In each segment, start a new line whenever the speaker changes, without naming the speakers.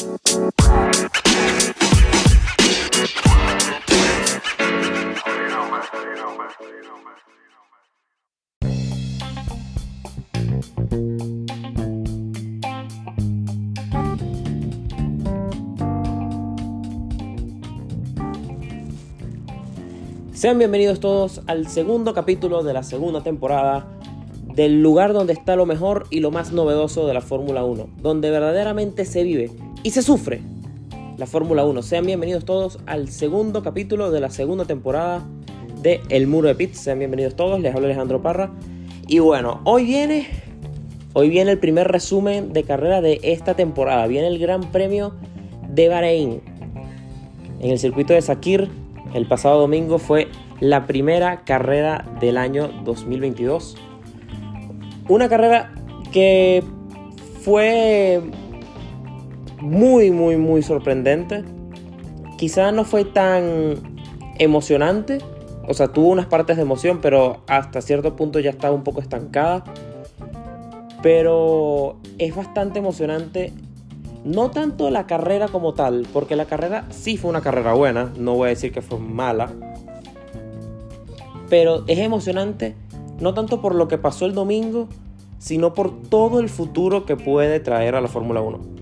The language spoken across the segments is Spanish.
Sean bienvenidos todos al segundo capítulo de la segunda temporada del lugar donde está lo mejor y lo más novedoso de la Fórmula 1, donde verdaderamente se vive y se sufre la Fórmula 1. Sean bienvenidos todos al segundo capítulo de la segunda temporada de El Muro de Pits. Sean bienvenidos todos, les habla Alejandro Parra. Y bueno, hoy viene, hoy viene el primer resumen de carrera de esta temporada. Viene el Gran Premio de Bahrein. En el circuito de Sakir, el pasado domingo fue la primera carrera del año 2022. Una carrera que fue muy, muy, muy sorprendente. Quizá no fue tan emocionante. O sea, tuvo unas partes de emoción, pero hasta cierto punto ya estaba un poco estancada. Pero es bastante emocionante. No tanto la carrera como tal, porque la carrera sí fue una carrera buena, no voy a decir que fue mala. Pero es emocionante no tanto por lo que pasó el domingo, sino por todo el futuro que puede traer a la Fórmula 1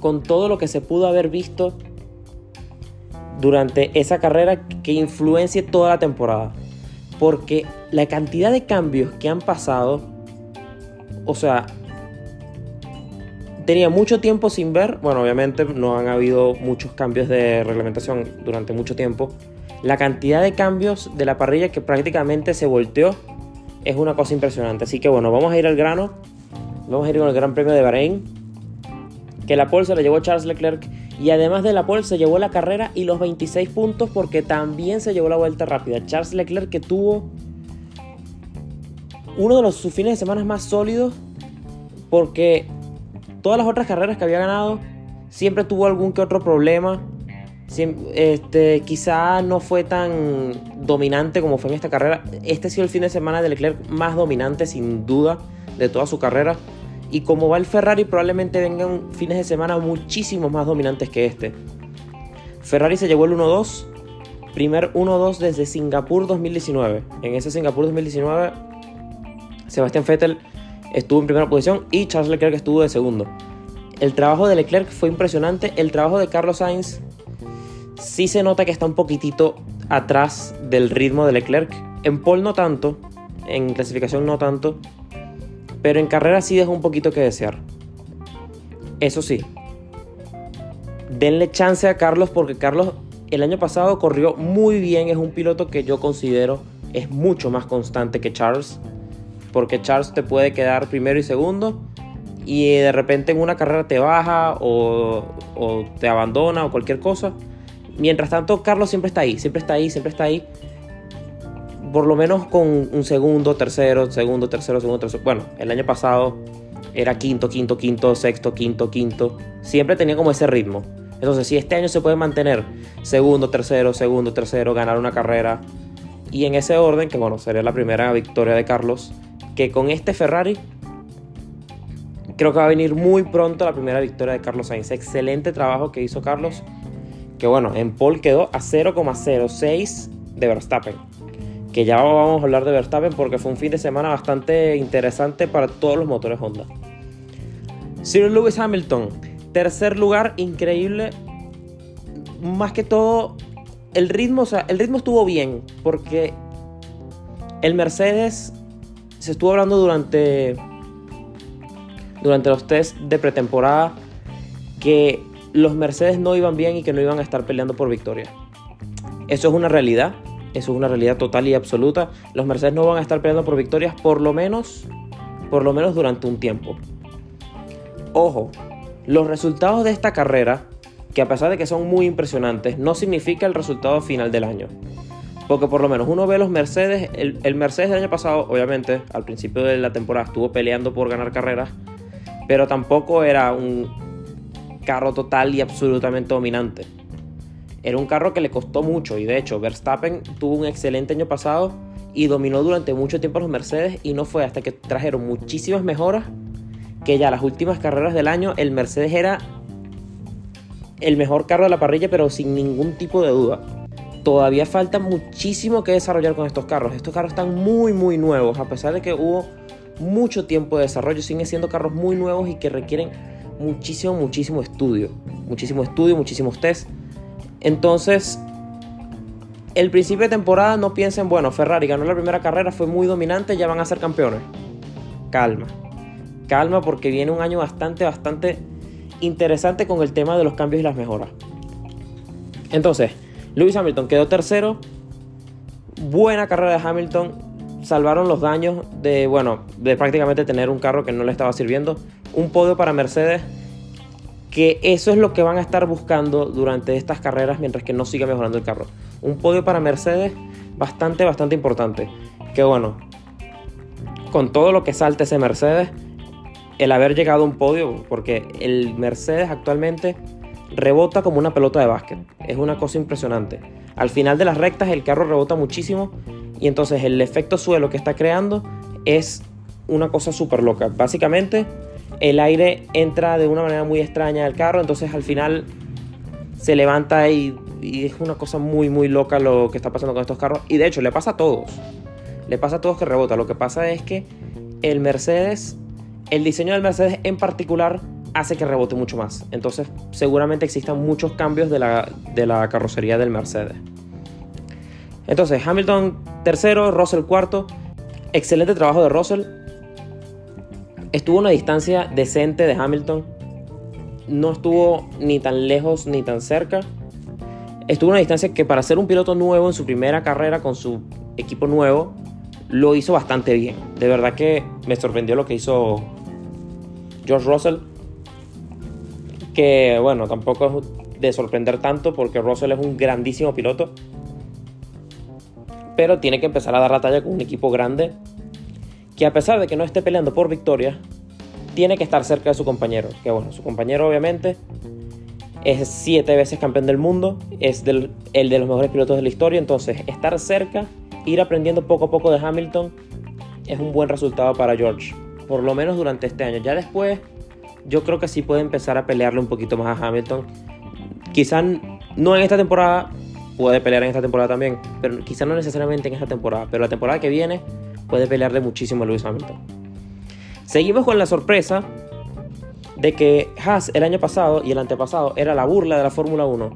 con todo lo que se pudo haber visto durante esa carrera que influencie toda la temporada. Porque la cantidad de cambios que han pasado, o sea, tenía mucho tiempo sin ver, bueno, obviamente no han habido muchos cambios de reglamentación durante mucho tiempo. La cantidad de cambios de la parrilla que prácticamente se volteó es una cosa impresionante. Así que bueno, vamos a ir al grano. Vamos a ir con el Gran Premio de Bahrein que la pole se la llevó Charles Leclerc y además de la pole se llevó la carrera y los 26 puntos porque también se llevó la vuelta rápida. Charles Leclerc que tuvo uno de los, sus fines de semana más sólidos porque todas las otras carreras que había ganado siempre tuvo algún que otro problema. Este, quizá no fue tan dominante como fue en esta carrera. Este ha sido el fin de semana de Leclerc más dominante sin duda de toda su carrera. Y como va el Ferrari, probablemente vengan fines de semana muchísimo más dominantes que este. Ferrari se llevó el 1-2, primer 1-2 desde Singapur 2019. En ese Singapur 2019, Sebastián Vettel estuvo en primera posición y Charles Leclerc estuvo de segundo. El trabajo de Leclerc fue impresionante. El trabajo de Carlos Sainz sí se nota que está un poquitito atrás del ritmo de Leclerc. En pole no tanto, en clasificación no tanto, pero en carrera sí deja un poquito que desear. Eso sí, denle chance a Carlos porque Carlos el año pasado corrió muy bien, es un piloto que yo considero es mucho más constante que Charles, porque Charles te puede quedar primero y segundo y de repente en una carrera te baja o, o te abandona o cualquier cosa. Mientras tanto, Carlos siempre está ahí, siempre está ahí, siempre está ahí por lo menos con un segundo, tercero, segundo, tercero, segundo, tercero. Bueno, el año pasado era quinto, quinto, quinto, sexto, quinto, quinto. Siempre tenía como ese ritmo. Entonces, si este año se puede mantener segundo, tercero, segundo, tercero, ganar una carrera y en ese orden, que bueno, sería la primera victoria de Carlos, que con este Ferrari creo que va a venir muy pronto la primera victoria de Carlos Sainz. Excelente trabajo que hizo Carlos, que bueno, en Paul quedó a 0,06 de Verstappen que ya vamos a hablar de Verstappen porque fue un fin de semana bastante interesante para todos los motores Honda. Sir Lewis Hamilton, tercer lugar, increíble. Más que todo, el ritmo, o sea, el ritmo estuvo bien porque el Mercedes se estuvo hablando durante durante los test de pretemporada que los Mercedes no iban bien y que no iban a estar peleando por victoria. Eso es una realidad. Eso es una realidad total y absoluta. Los Mercedes no van a estar peleando por victorias por lo menos, por lo menos durante un tiempo. Ojo, los resultados de esta carrera, que a pesar de que son muy impresionantes, no significa el resultado final del año. Porque por lo menos uno ve los Mercedes, el, el Mercedes del año pasado, obviamente, al principio de la temporada estuvo peleando por ganar carreras, pero tampoco era un carro total y absolutamente dominante. Era un carro que le costó mucho y de hecho Verstappen tuvo un excelente año pasado y dominó durante mucho tiempo los Mercedes y no fue hasta que trajeron muchísimas mejoras que ya las últimas carreras del año el Mercedes era el mejor carro de la parrilla, pero sin ningún tipo de duda. Todavía falta muchísimo que desarrollar con estos carros. Estos carros están muy, muy nuevos, a pesar de que hubo mucho tiempo de desarrollo, siguen siendo carros muy nuevos y que requieren muchísimo, muchísimo estudio. Muchísimo estudio, muchísimos test. Entonces, el principio de temporada no piensen, bueno, Ferrari ganó la primera carrera, fue muy dominante, ya van a ser campeones. Calma. Calma porque viene un año bastante, bastante interesante con el tema de los cambios y las mejoras. Entonces, Lewis Hamilton quedó tercero. Buena carrera de Hamilton. Salvaron los daños de, bueno, de prácticamente tener un carro que no le estaba sirviendo. Un podio para Mercedes. Que eso es lo que van a estar buscando durante estas carreras mientras que no siga mejorando el carro. Un podio para Mercedes bastante, bastante importante. Que bueno, con todo lo que salte ese Mercedes, el haber llegado a un podio, porque el Mercedes actualmente rebota como una pelota de básquet. Es una cosa impresionante. Al final de las rectas el carro rebota muchísimo y entonces el efecto suelo que está creando es una cosa súper loca. Básicamente el aire entra de una manera muy extraña al carro, entonces al final se levanta y, es una cosa muy muy loca lo que está pasando con estos carros. Y de hecho le pasa a todos. Le pasa a todos que rebota. Lo que pasa es que el Mercedes el diseño del Mercedes en particular hace que rebote mucho más. Entonces seguramente existan muchos cambios de la, de la carrocería del Mercedes. Entonces Hamilton tercero, Russell cuarto. Excelente trabajo de Russell. Estuvo a una distancia decente de Hamilton. No estuvo ni tan lejos ni tan cerca. Estuvo a una distancia que para ser un piloto nuevo en su primera carrera con su equipo nuevo, lo hizo bastante bien. De verdad que me sorprendió lo que hizo George Russell, que bueno, tampoco es de sorprender tanto porque Russell es un grandísimo piloto, pero tiene que empezar a dar la talla con un equipo grande que a pesar de que no esté peleando por victoria, tiene que estar cerca de su compañero, que bueno, su compañero obviamente es siete veces campeón del mundo, es el de los mejores pilotos de la historia, entonces estar cerca, ir aprendiendo poco a poco de Hamilton, es un buen resultado para George por lo menos durante este año. Ya después, yo creo que sí puede empezar a pelearle un poquito más a Hamilton. Quizás no en esta temporada, puede pelear en esta temporada también, pero quizás no necesariamente en esta temporada, pero la temporada que viene puede pelearle muchísimo a Lewis Hamilton. Seguimos con la sorpresa de que Haas el año pasado y el antepasado era la burla de la Fórmula 1.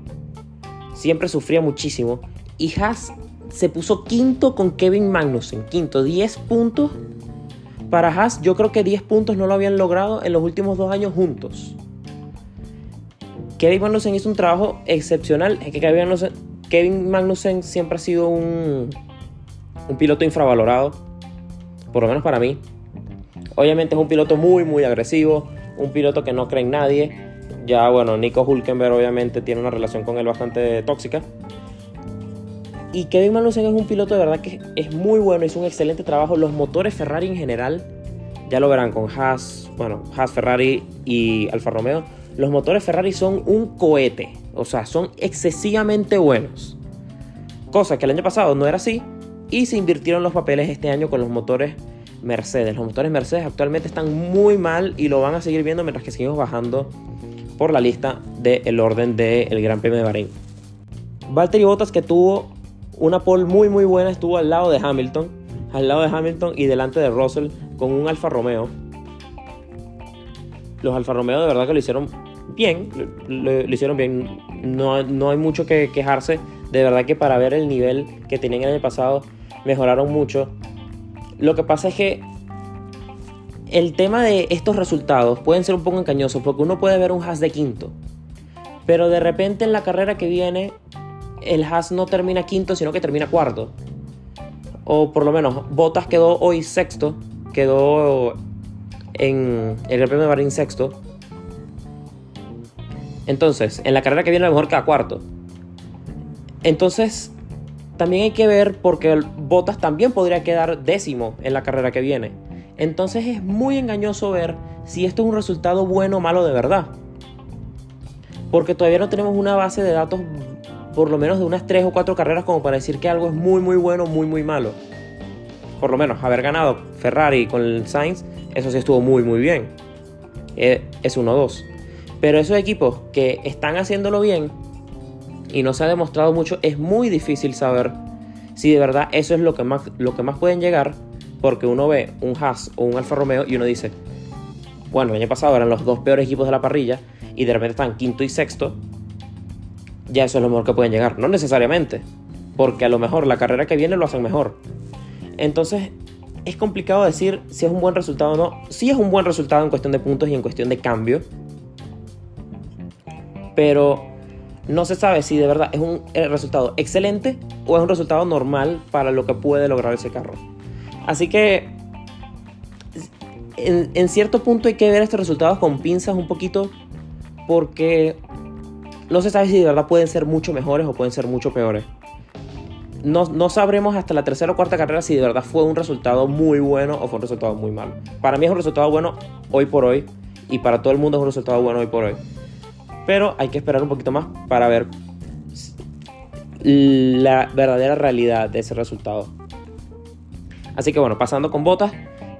Siempre sufría muchísimo y Haas se puso quinto con Kevin Magnussen, quinto, 10 puntos para Haas, yo creo que 10 puntos no lo habían logrado en los últimos dos años juntos. Kevin Magnussen hizo un trabajo excepcional. Es que Kevin Magnussen, siempre ha sido un, un piloto infravalorado, por lo menos para mí. Obviamente es un piloto muy, muy agresivo, un piloto que no cree en nadie. Ya, bueno, Nico Hulkenberg obviamente tiene una relación con él bastante tóxica. Y Kevin Magnussen es un piloto de verdad que es muy bueno, hizo un excelente trabajo. Los motores Ferrari en general, ya lo verán con Haas, bueno, Haas, Ferrari y Alfa Romeo. Los motores Ferrari son un cohete, o sea, son excesivamente buenos. Cosa que el año pasado no era así y se invirtieron los papeles este año con los motores Mercedes. Los motores Mercedes actualmente están muy mal y lo van a seguir viendo mientras que seguimos bajando por la lista del orden del Gran Premio de Bahrein. Valtteri Bottas que tuvo una pole muy muy buena estuvo al lado de Hamilton, al lado de Hamilton y delante de Russell con un Alfa Romeo. Los Alfa Romeo de verdad que lo hicieron bien, lo, hicieron bien. No, no, hay mucho que quejarse. De verdad que para ver el nivel que tenían en el pasado, mejoraron mucho. Lo que pasa es que el tema de estos resultados pueden ser un poco engañosos porque uno puede ver un Haas de quinto. Pero de repente en la carrera que viene el Haas no termina quinto, sino que termina cuarto. O por lo menos, Bottas quedó hoy sexto, quedó en el Gran Premio de sexto. Entonces, en la carrera que viene a lo mejor queda cuarto. Entonces, también hay que ver porque Bottas también podría quedar décimo en la carrera que viene. Entonces es muy engañoso ver si esto es un resultado bueno o malo de verdad. Porque todavía no tenemos una base de datos por lo menos de unas 3 o 4 carreras como para decir que algo es muy muy bueno, muy muy malo. Por lo menos haber ganado Ferrari con el Sainz, eso sí estuvo muy muy bien. eh, es 1-2. Pero esos equipos que están haciéndolo bien y no se ha demostrado mucho, es muy difícil saber si de verdad eso es lo que más, lo que más pueden llegar, porque uno ve un Haas o un Alfa Romeo y uno dice, bueno, el año pasado eran los dos peores equipos de la parrilla y de repente están quinto y sexto, ya eso es lo mejor que pueden llegar. No necesariamente, porque a lo mejor la carrera que viene lo hacen mejor. Entonces, es complicado decir si es un buen resultado o no. Sí es un buen resultado en cuestión de puntos y en cuestión de cambio. Pero no se sabe si de verdad es un eh, resultado excelente o es un resultado normal para lo que puede lograr ese carro. Así que en, cierto punto hay que ver estos resultados con pinzas un poquito porque no se sabe si de verdad pueden ser mucho mejores o pueden ser mucho peores. No, no, sabremos hasta la tercera o cuarta carrera si de verdad fue un resultado muy bueno o fue un resultado muy malo. Para mí es un resultado bueno hoy por hoy y para todo el mundo es un resultado bueno hoy por hoy. Pero hay que esperar un poquito más para ver la verdadera realidad de ese resultado. Así que bueno, pasando con Botas,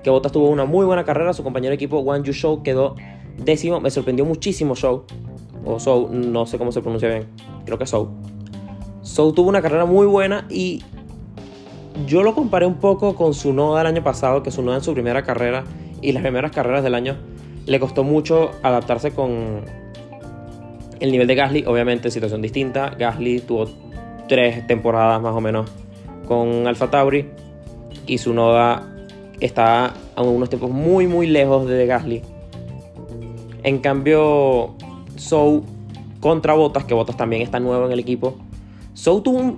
que Botas tuvo una muy buena carrera, su compañero de equipo Wang Yu Show quedó décimo, me sorprendió muchísimo Show, o Show, no sé cómo se pronuncia bien, creo que Show. Show tuvo una carrera muy buena y yo lo comparé un poco con su noda del año pasado, que su noda en su primera carrera y las primeras carreras del año le costó mucho adaptarse con, el nivel de Gasly, obviamente, situación distinta. Gasly tuvo tres temporadas más o menos con Alfa Tauri y su noda está a unos tiempos muy, muy lejos de Gasly. En cambio, Sou contra Bottas, que Bottas también está nuevo en el equipo. Sou tuvo,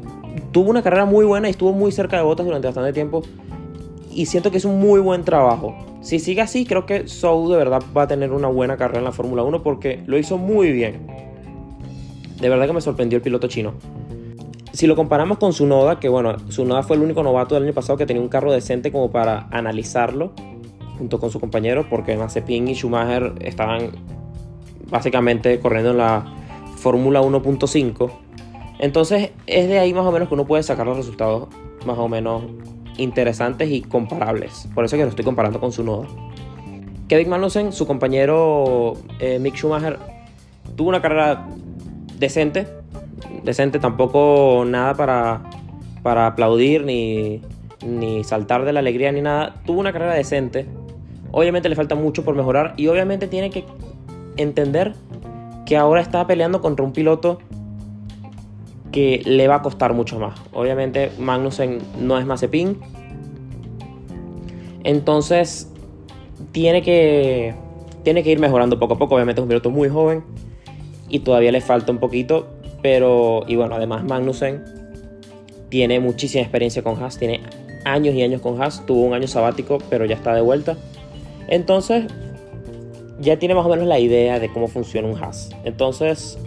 tuvo una carrera muy buena y estuvo muy cerca de Bottas durante bastante tiempo. Y siento que es un muy buen trabajo. Si sigue así, creo que Sou de verdad va a tener una buena carrera en la Fórmula 1 porque lo hizo muy bien. De verdad que me sorprendió el piloto chino. Si lo comparamos con Sunoda, que bueno, Sunoda fue el único novato del año pasado que tenía un carro decente como para analizarlo, junto con su compañero, porque Mazepin y Schumacher estaban básicamente corriendo en la Fórmula 1.5. Entonces es de ahí más o menos que uno puede sacar los resultados más o menos interesantes y comparables. Por eso que lo estoy comparando con Sunoda. Kevin Magnussen, su compañero eh, Mick Schumacher, tuvo una carrera decente, decente, tampoco nada para, para aplaudir ni, ni saltar de la alegría ni nada. Tuvo una carrera decente. Obviamente le falta mucho por mejorar y obviamente tiene que entender que ahora está peleando contra un piloto que le va a costar mucho más. Obviamente Magnussen no es Mazepin. Entonces tiene que, tiene que ir mejorando poco a poco. Obviamente es un piloto muy joven y todavía le falta un poquito, pero y bueno, además Magnussen tiene muchísima experiencia con Haas, tiene años y años con Haas, tuvo un año sabático, pero ya está de vuelta. Entonces, ya tiene más o menos la idea de cómo funciona un Haas. Entonces,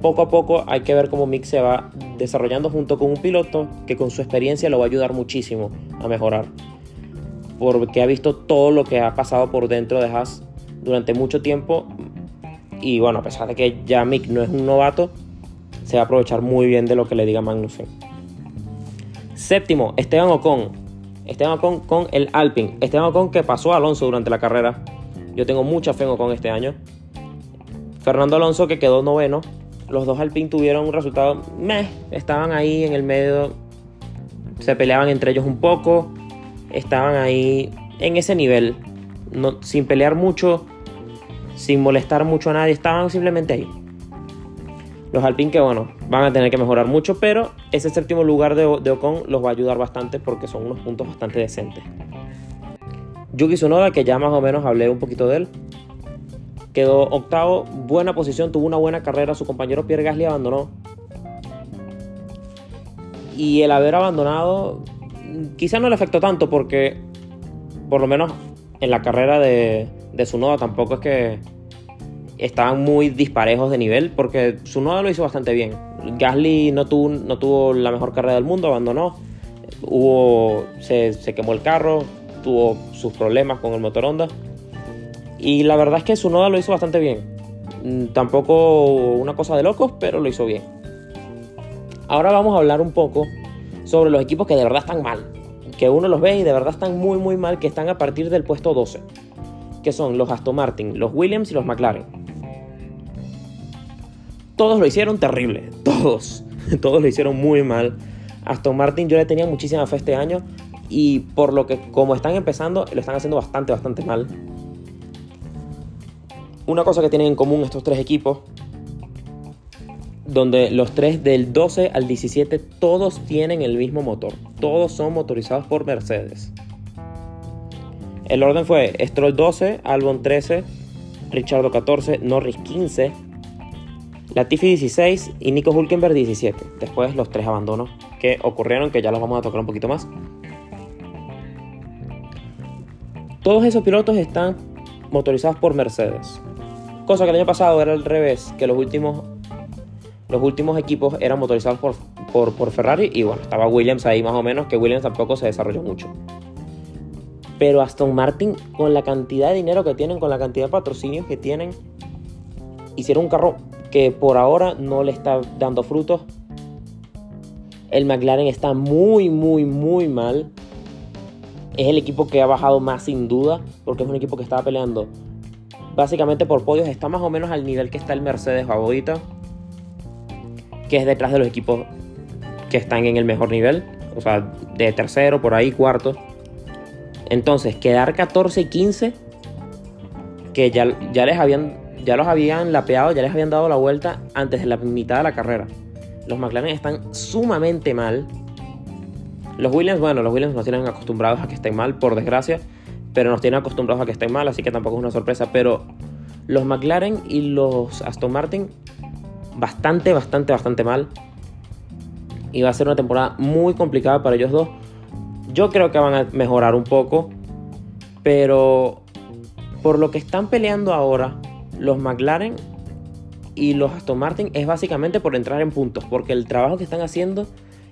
poco a poco hay que ver cómo Mick se va desarrollando junto con un piloto que con su experiencia lo va a ayudar muchísimo a mejorar. Porque ha visto todo lo que ha pasado por dentro de Haas durante mucho tiempo, y bueno, a pesar de que ya Mick no es un novato, se va a aprovechar muy bien de lo que le diga Magnussen. Séptimo, Esteban Ocon. Esteban Ocon con el Alpine. Esteban Ocon que pasó a Alonso durante la carrera. Yo tengo mucha fe en Ocon este año. Fernando Alonso que quedó noveno. Los dos Alpine tuvieron un resultado meh. Estaban ahí en el medio. Se peleaban entre ellos un poco. Estaban ahí en ese nivel. No, sin pelear mucho sin molestar mucho a nadie, estaban simplemente ahí. Los Alpine que bueno, van a tener que mejorar mucho, pero ese séptimo lugar de, Ocon los va a ayudar bastante porque son unos puntos bastante decentes. Yuki Tsunoda, que ya más o menos hablé un poquito de él, quedó octavo, buena posición, tuvo una buena carrera, su compañero Pierre Gasly abandonó. Y el haber abandonado quizá no le afectó tanto porque por lo menos en la carrera de, de Sunoda tampoco es que estaban muy disparejos de nivel, porque Sunoda lo hizo bastante bien. Gasly no tuvo, no tuvo la mejor carrera del mundo, abandonó. Hubo, se, quemó el carro, tuvo sus problemas con el motor Honda. Y la verdad es que Sunoda lo hizo bastante bien. Mm, tampoco una cosa de locos, pero lo hizo bien. Ahora vamos a hablar un poco sobre los equipos que de verdad están mal. Que uno los ve y de verdad están muy muy mal, que están a partir del puesto 12 que son los Aston Martin, los Williams y los McLaren. Todos lo hicieron terrible, todos, todos lo hicieron muy mal. Aston Martin yo le tenía muchísima fe este año y por lo que como están empezando lo están haciendo bastante, bastante mal. Una cosa que tienen en común estos tres equipos, donde los tres del 12 al 17 todos tienen el mismo motor, todos son motorizados por Mercedes. El orden fue Stroll 12, Albon 13, Richardo 14, Norris 15, Latifi 16 y Nico Hulkenberg 17. Después los tres abandonos que ocurrieron, que ya los vamos a tocar un poquito más. Todos esos pilotos están motorizados por Mercedes. Cosa que el año pasado era al revés, que los últimos, los últimos equipos eran motorizados por, por, por Ferrari y bueno, estaba Williams ahí más o menos, que Williams tampoco se desarrolló mucho. Pero Aston Martin, con la cantidad de dinero que tienen, con la cantidad de patrocinios que tienen, hicieron un carro que por ahora no le está dando frutos. El McLaren está muy, muy, muy mal. Es el equipo que ha bajado más sin duda, porque es un equipo que estaba peleando básicamente por podios. Está más o menos al nivel que está el Mercedes favorita, que es detrás de los equipos que están en el mejor nivel, o sea, de tercero, por ahí, cuarto. Entonces, quedar 14 y 15, que ya, ya, les habían, ya los habían lapeado, ya les habían dado la vuelta antes de la mitad de la carrera. Los McLaren están sumamente mal. Los Williams, bueno, los Williams nos tienen acostumbrados a que estén mal, por desgracia, pero nos tienen acostumbrados a que estén mal, así que tampoco es una sorpresa. Pero los McLaren y los Aston Martin, bastante, bastante, bastante mal. Y va a ser una temporada muy complicada para ellos dos. Yo creo que van a mejorar un poco, pero por lo que están peleando ahora, los McLaren y los Aston Martin es básicamente por entrar en puntos, porque el trabajo que están haciendo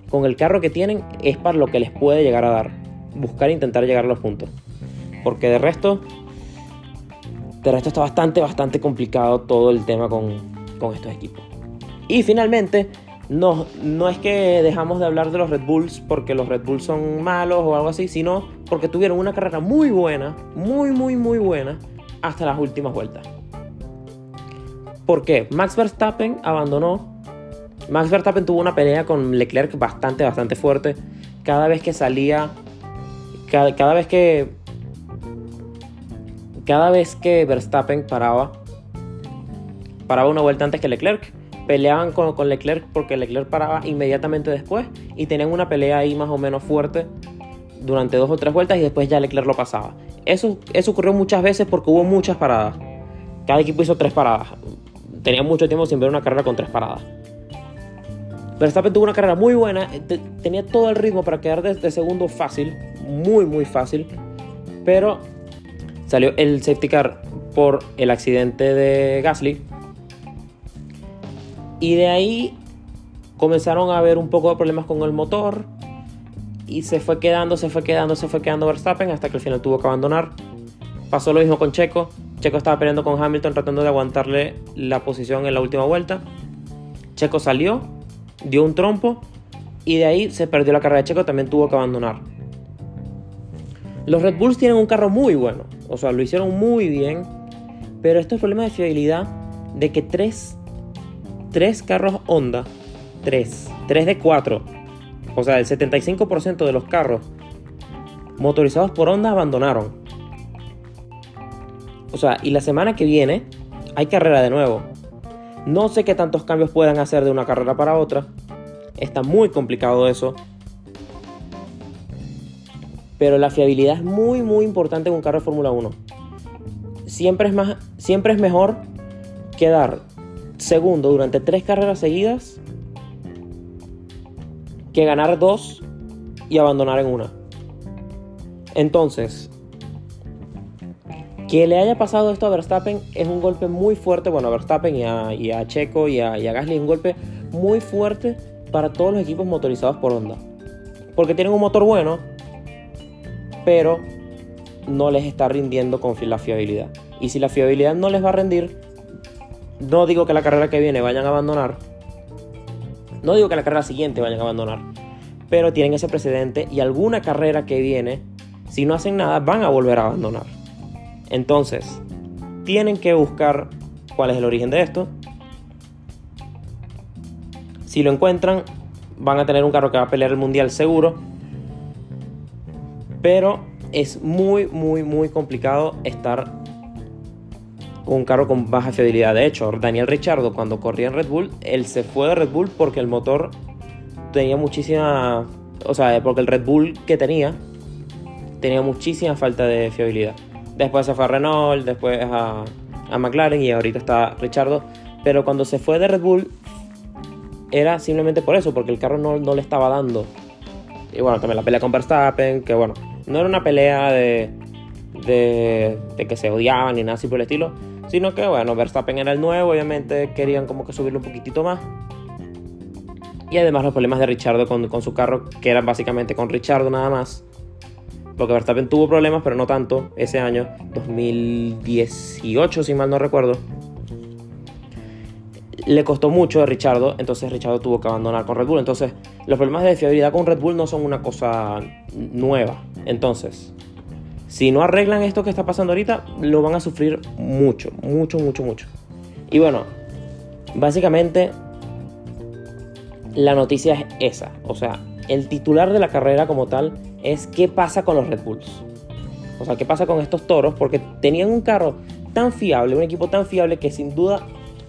con el carro que tienen es para lo que les puede llegar a dar, buscar e intentar llegar a los puntos. Porque de resto, de resto está bastante, bastante complicado todo el tema con, con estos equipos. Y finalmente, no, no es que dejamos de hablar de los Red Bulls porque los Red Bulls son malos o algo así, sino porque tuvieron una carrera muy buena, muy, muy, muy buena, hasta las últimas vueltas. ¿Por qué? Max Verstappen abandonó. Max Verstappen tuvo una pelea con Leclerc bastante, bastante fuerte. Cada vez que salía, cada, cada vez que, cada vez que Verstappen paraba, paraba una vuelta antes que Leclerc, peleaban con, con, Leclerc porque Leclerc paraba inmediatamente después y tenían una pelea ahí más o menos fuerte durante dos o tres vueltas y después ya Leclerc lo pasaba. Eso, eso ocurrió muchas veces porque hubo muchas paradas. Cada equipo hizo tres paradas. Tenía mucho tiempo sin ver una carrera con tres paradas. Verstappen tuvo una carrera muy buena, tenía todo el ritmo para quedar de, de segundo fácil, muy muy fácil, pero salió el safety car por el accidente de Gasly y de ahí comenzaron a haber un poco de problemas con el motor. Y se fue quedando, se fue quedando, se fue quedando Verstappen hasta que al final tuvo que abandonar. Pasó lo mismo con Checo. Checo estaba peleando con Hamilton tratando de aguantarle la posición en la última vuelta. Checo salió, dio un trompo y de ahí se perdió la carrera de Checo, también tuvo que abandonar. Los Red Bulls tienen un carro muy bueno, o sea, lo hicieron muy bien, pero estos problemas de fiabilidad de que tres tres carros Honda, 3, 3 de 4, o sea, el 75% de los carros motorizados por Honda abandonaron. O sea, y la semana que viene hay carrera de nuevo. No sé qué tantos cambios puedan hacer de una carrera para otra. Está muy complicado eso. Pero la fiabilidad es muy, muy importante en un carro de Fórmula 1. Siempre es, más, siempre es mejor quedar segundo durante tres carreras seguidas que ganar dos y abandonar en una. Entonces, que le haya pasado esto a Verstappen es un golpe muy fuerte, bueno, a Verstappen y a, Checo y a, y a Gasly, un golpe muy fuerte para todos los equipos motorizados por Honda. Porque tienen un motor bueno, pero no les está rindiendo con la fiabilidad. Y si la fiabilidad no les va a rendir, no digo que la carrera que viene vayan a abandonar. No digo que la carrera siguiente vayan a abandonar. Pero tienen ese precedente y alguna carrera que viene, si no hacen nada, van a volver a abandonar. Entonces, tienen que buscar cuál es el origen de esto. Si lo encuentran, van a tener un carro que va a pelear el mundial seguro. Pero es muy, muy, muy complicado estar con un carro con baja fiabilidad. De hecho, Daniel Richardo cuando corría en Red Bull, él se fue de Red Bull porque el motor tenía muchísima... O sea, porque el Red Bull que tenía tenía muchísima falta de fiabilidad. Después se fue a Renault, después a, a McLaren y ahorita está Richardo. Pero cuando se fue de Red Bull era simplemente por eso, porque el carro no, no le estaba dando. Y bueno, también la pelea con Verstappen, que bueno, no era una pelea de, de, que se odiaban ni nada así por el estilo, sino que bueno, Verstappen era el nuevo, obviamente querían como que subirlo un poquitito más. Y además los problemas de Richardo con, con su carro, que eran básicamente con Richardo nada más. Porque Verstappen tuvo problemas, pero no tanto, ese año, 2018 si mal no recuerdo le costó mucho a Richardo, entonces Richardo tuvo que abandonar con Red Bull. Entonces, los problemas de fiabilidad con Red Bull no son una cosa nueva. Entonces, si no arreglan esto que está pasando ahorita, lo van a sufrir mucho, mucho, mucho, mucho. Y bueno, básicamente la noticia es esa. O sea, el titular de la carrera como tal es qué pasa con los Red Bulls. O sea, qué pasa con estos toros, porque tenían un carro tan fiable, un equipo tan fiable que sin duda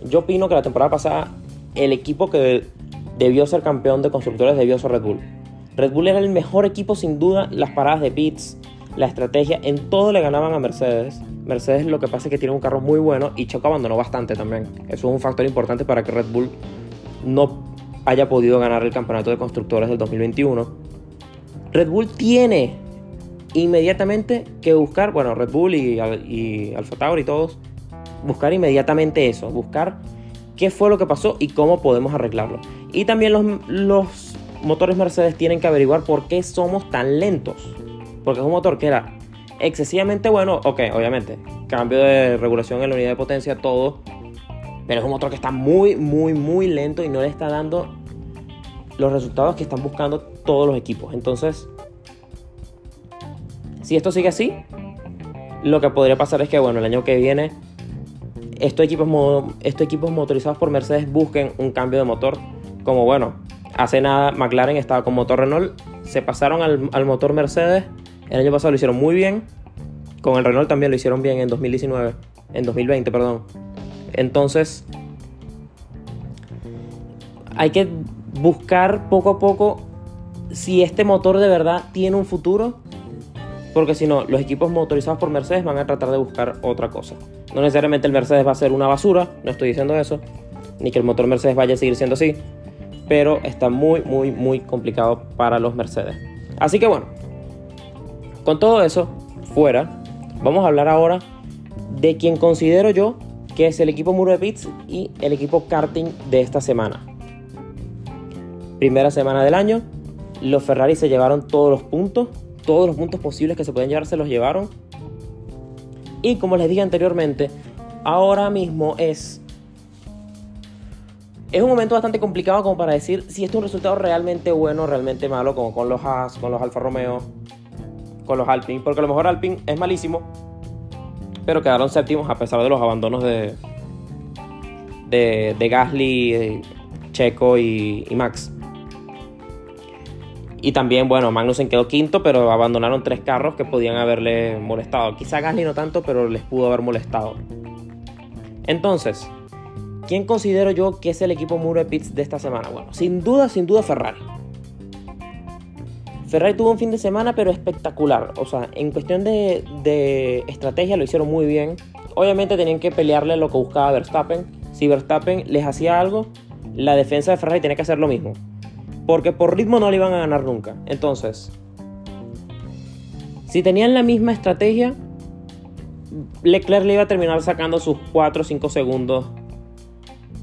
yo opino que la temporada pasada el equipo que debió ser campeón de constructores debió ser Red Bull. Red Bull era el mejor equipo sin duda, las paradas de pits, la estrategia, en todo le ganaban a Mercedes. Mercedes lo que pasa es que tiene un carro muy bueno y Choco abandonó bastante también. Eso es un factor importante para que Red Bull no haya podido ganar el campeonato de constructores del 2021. Red Bull tiene inmediatamente que buscar, bueno, Red Bull y, y Alfa y todos, buscar inmediatamente eso, buscar qué fue lo que pasó y cómo podemos arreglarlo. Y también los, los motores Mercedes tienen que averiguar por qué somos tan lentos. Porque es un motor que era excesivamente bueno, ok, obviamente, cambio de regulación en la unidad de potencia, todo. Pero es un motor que está muy, muy, muy lento y no le está dando los resultados que están buscando todos los equipos. Entonces, si esto sigue así, lo que podría pasar es que, bueno, el año que viene estos equipos, estos equipos motorizados por Mercedes busquen un cambio de motor. Como bueno, hace nada McLaren estaba con motor Renault, se pasaron al, motor Mercedes. El año pasado lo hicieron muy bien. Con el Renault también lo hicieron bien en 2019, en 2020, perdón. Entonces, hay que buscar poco a poco si este motor de verdad tiene un futuro. Porque si no, los equipos motorizados por Mercedes van a tratar de buscar otra cosa. No necesariamente el Mercedes va a ser una basura, no estoy diciendo eso, ni que el motor Mercedes vaya a seguir siendo así, pero está muy, muy, muy complicado para los Mercedes. Así que bueno, con todo eso fuera, vamos a hablar ahora de quien considero yo que es el equipo Muro de Pits y el equipo karting de esta semana. Primera semana del año, los Ferrari se llevaron todos los puntos, todos los puntos posibles que se pueden llevar se los llevaron y como les dije anteriormente, ahora mismo es... Es un momento bastante complicado como para decir si esto es un resultado realmente bueno o realmente malo, como con los Haas, con los Alfa Romeo, con los Alpine, porque a lo mejor Alpine es malísimo, pero quedaron séptimos a pesar de los abandonos de, de, de Gasly, Checo y Max. Y también, bueno, Magnussen quedó quinto, pero abandonaron tres carros que podían haberle molestado. Quizá Gasly no tanto, pero les pudo haber molestado. Entonces, ¿quién considero yo que es el equipo Muro de Pits de esta semana? Bueno, sin duda, sin duda Ferrari. Ferrari tuvo un fin de semana, pero espectacular. O sea, en cuestión de, de estrategia lo hicieron muy bien. Obviamente tenían que pelearle lo que buscaba Verstappen. Si Verstappen les hacía algo, la defensa de Ferrari tenía que hacer lo mismo. Porque por ritmo no le iban a ganar nunca. Entonces, si tenían la misma estrategia, Leclerc le iba a terminar sacando sus 4 o 5 segundos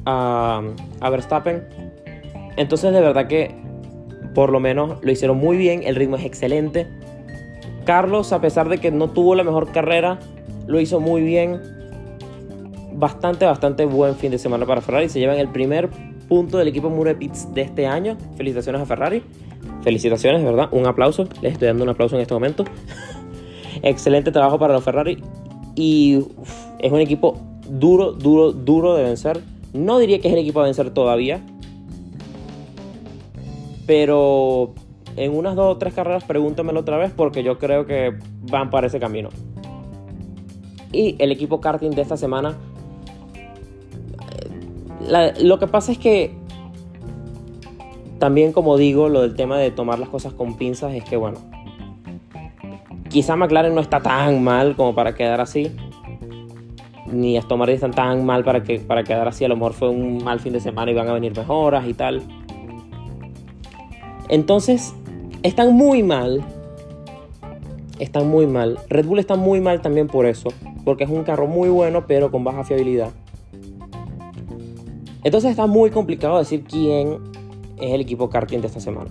a, a, Verstappen. Entonces, de verdad que por lo menos lo hicieron muy bien. El ritmo es excelente. Carlos, a pesar de que no tuvo la mejor carrera, lo hizo muy bien. Bastante, bastante buen fin de semana para Ferrari. Se llevan el primer punto del equipo Muro de este año. Felicitaciones a Ferrari. Felicitaciones, ¿verdad? Un aplauso. Les estoy dando un aplauso en este momento. Excelente trabajo para los Ferrari. Y es un equipo duro, duro, duro de vencer. No diría que es el equipo a vencer todavía. Pero en unas dos o tres carreras pregúntamelo otra vez porque yo creo que van para ese camino. Y el equipo karting de esta semana. Lo que pasa es que también como digo, lo del tema de tomar las cosas con pinzas es que bueno, quizá McLaren no está tan mal como para quedar así. Ni Aston Martin están tan mal para, que, para quedar así. A lo mejor fue un mal fin de semana y van a venir mejoras y tal. Entonces, están muy mal. Están muy mal. Red Bull está muy mal también por eso. Porque es un carro muy bueno, pero con baja fiabilidad. Entonces está muy complicado decir quién es el equipo karting de esta semana.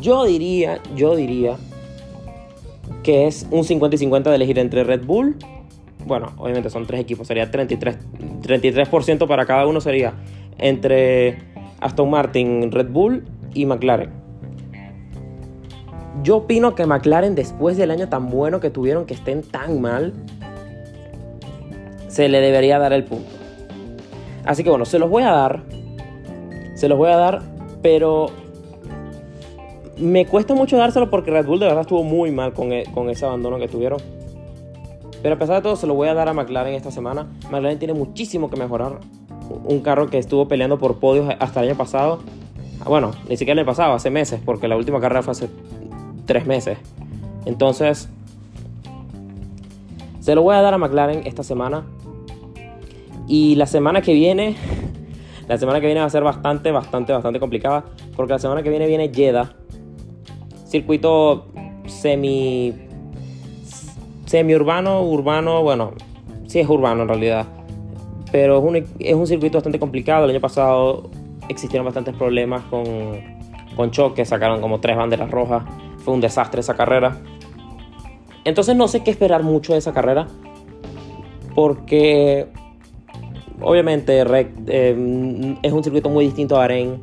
Yo diría, yo diría que es un 50 y 50 de elegir entre Red Bull. Bueno, obviamente son tres equipos, sería 33%, 33% para cada uno sería entre Aston Martin, Red Bull y McLaren. Yo opino que McLaren, después del año tan bueno que tuvieron, que estén tan mal, se le debería dar el punto. Así que bueno, se los voy a dar. Se los voy a dar, pero me cuesta mucho dárselo porque Red Bull de verdad estuvo muy mal con, e, con ese abandono que tuvieron. Pero a pesar de todo, se lo voy a dar a McLaren esta semana. McLaren tiene muchísimo que mejorar. Un carro que estuvo peleando por podios hasta el año pasado. Bueno, ni siquiera el año pasado, hace meses, porque la última carrera fue hace tres meses. Entonces, se lo voy a dar a McLaren esta semana. Y la semana que viene, la semana que viene va a ser bastante, bastante, bastante complicada. Porque la semana que viene viene Jeddah. Circuito semi. Semi urbano, urbano, bueno, sí es urbano en realidad. Pero es un, es un circuito bastante complicado. El año pasado existieron bastantes problemas con, con choques, sacaron como tres banderas rojas. Fue un desastre esa carrera. Entonces no sé qué esperar mucho de esa carrera. Porque obviamente eh, es un circuito muy distinto a Bahrein.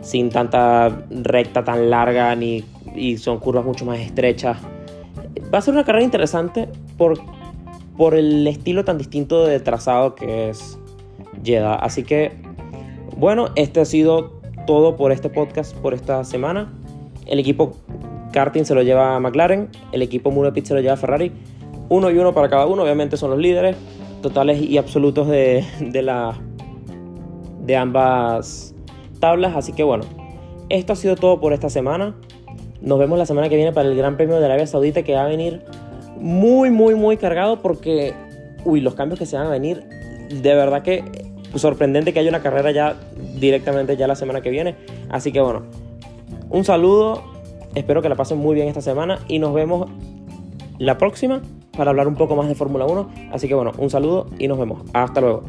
Sin tanta recta tan larga ni, y son curvas mucho más estrechas. Va a ser una carrera interesante por, por el estilo tan distinto de trazado que es Jeddah. Así que, bueno, este ha sido todo por este podcast, por esta semana. El equipo karting se lo lleva a McLaren, el equipo Muro Pit se lo lleva a Ferrari. Uno y uno para cada uno, obviamente son los líderes totales y absolutos de, de, de ambas tablas. Así que bueno, esto ha sido todo por esta semana. Nos vemos la semana que viene para el Gran Premio de Arabia Saudita que va a venir muy, muy, muy cargado porque, uy, los cambios que se van a venir, de verdad que sorprendente que haya una carrera ya directamente ya la semana que viene. Así que bueno, un saludo, espero que la pasen muy bien esta semana y nos vemos la próxima para hablar un poco más de Fórmula 1. Así que bueno, un saludo y nos vemos. Hasta luego.